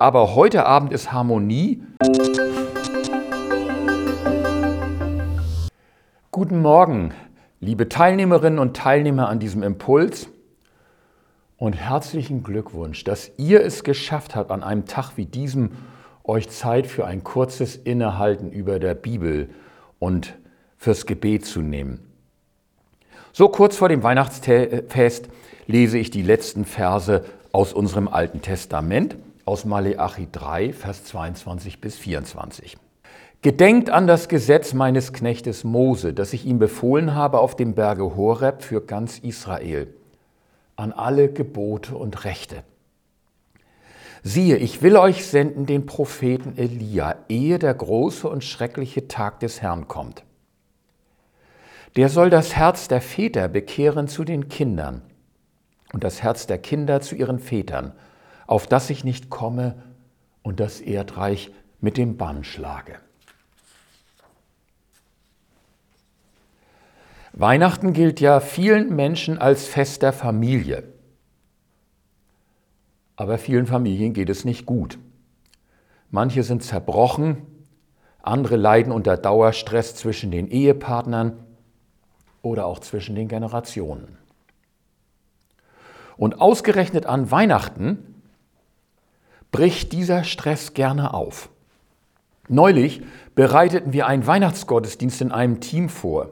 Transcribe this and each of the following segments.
Aber heute Abend ist Harmonie. Guten Morgen, liebe Teilnehmerinnen und Teilnehmer an diesem Impuls und herzlichen Glückwunsch, dass ihr es geschafft habt, an einem Tag wie diesem euch Zeit für ein kurzes Innehalten über der Bibel und fürs Gebet zu nehmen. So kurz vor dem Weihnachtsfest lese ich die letzten Verse aus unserem Alten Testament, aus Maleachi 3, Vers 22 bis 24. Gedenkt an das Gesetz meines Knechtes Mose, das ich ihm befohlen habe auf dem Berge Horeb für ganz Israel, an alle Gebote und Rechte. Siehe, ich will euch senden den Propheten Elia, ehe der große und schreckliche Tag des Herrn kommt. Der soll das Herz der Väter bekehren zu den Kindern und das Herz der Kinder zu ihren Vätern, auf das ich nicht komme und das Erdreich mit dem Bann schlage. Weihnachten gilt ja vielen Menschen als Fest der Familie. Aber vielen Familien geht es nicht gut. Manche sind zerbrochen, andere leiden unter Dauerstress zwischen den Ehepartnern oder auch zwischen den Generationen. Und ausgerechnet an Weihnachten bricht dieser Stress gerne auf. Neulich bereiteten wir einen Weihnachtsgottesdienst in einem Team vor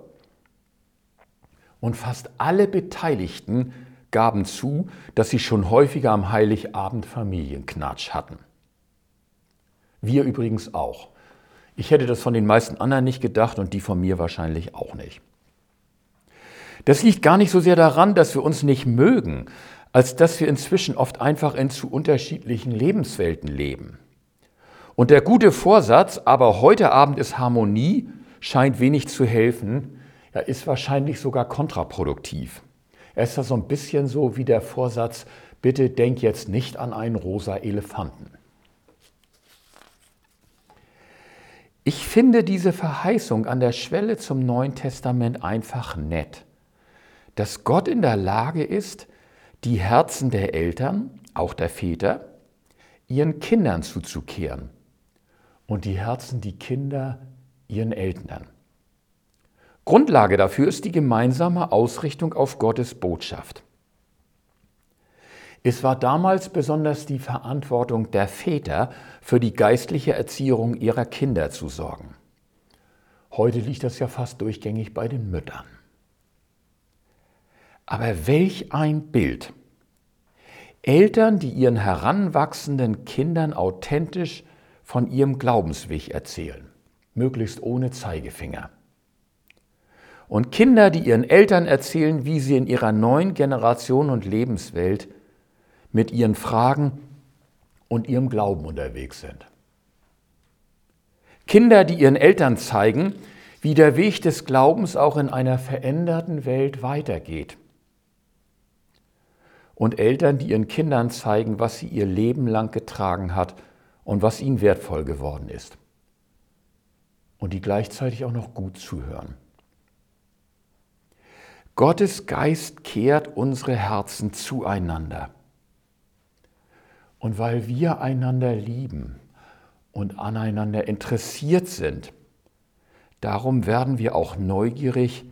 und fast alle Beteiligten gaben zu, dass sie schon häufiger am Heiligabend Familienknatsch hatten. Wir übrigens auch. Ich hätte das von den meisten anderen nicht gedacht und die von mir wahrscheinlich auch nicht. Das liegt gar nicht so sehr daran, dass wir uns nicht mögen, als dass wir inzwischen oft einfach in zu unterschiedlichen Lebenswelten leben. Und der gute Vorsatz, aber heute Abend ist Harmonie, scheint wenig zu helfen, er ist wahrscheinlich sogar kontraproduktiv. Er ist ja so ein bisschen so wie der Vorsatz, bitte denk jetzt nicht an einen rosa Elefanten. Ich finde diese Verheißung an der Schwelle zum Neuen Testament einfach nett, dass Gott in der Lage ist, die Herzen der Eltern, auch der Väter, ihren Kindern zuzukehren und die Herzen die Kinder ihren Eltern. Grundlage dafür ist die gemeinsame Ausrichtung auf Gottes Botschaft. Es war damals besonders die Verantwortung der Väter, für die geistliche Erziehung ihrer Kinder zu sorgen. Heute liegt das ja fast durchgängig bei den Müttern. Aber welch ein Bild! Eltern, die ihren heranwachsenden Kindern authentisch von ihrem Glaubensweg erzählen, möglichst ohne Zeigefinger. Und Kinder, die ihren Eltern erzählen, wie sie in ihrer neuen Generation und Lebenswelt mit ihren Fragen und ihrem Glauben unterwegs sind. Kinder, die ihren Eltern zeigen, wie der Weg des Glaubens auch in einer veränderten Welt weitergeht. Und Eltern, die ihren Kindern zeigen, was sie ihr Leben lang getragen hat und was ihnen wertvoll geworden ist. Und die gleichzeitig auch noch gut zuhören. Gottes Geist kehrt unsere Herzen zueinander. Und weil wir einander lieben und aneinander interessiert sind, darum werden wir auch neugierig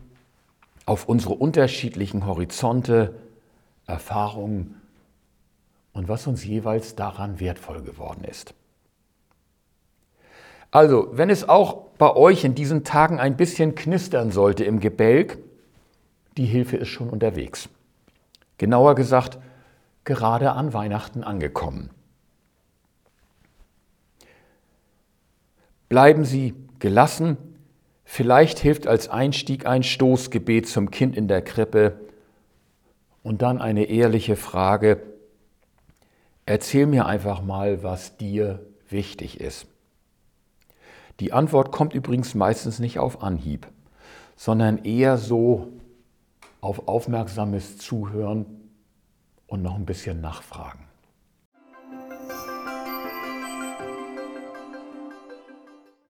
auf unsere unterschiedlichen Horizonte, Erfahrungen und was uns jeweils daran wertvoll geworden ist. Also, wenn es auch bei euch in diesen Tagen ein bisschen knistern sollte im Gebälk, die Hilfe ist schon unterwegs. Genauer gesagt, gerade an Weihnachten angekommen. Bleiben Sie gelassen. Vielleicht hilft als Einstieg ein Stoßgebet zum Kind in der Krippe und dann eine ehrliche Frage. Erzähl mir einfach mal, was dir wichtig ist. Die Antwort kommt übrigens meistens nicht auf Anhieb, sondern eher so auf aufmerksames Zuhören und noch ein bisschen nachfragen.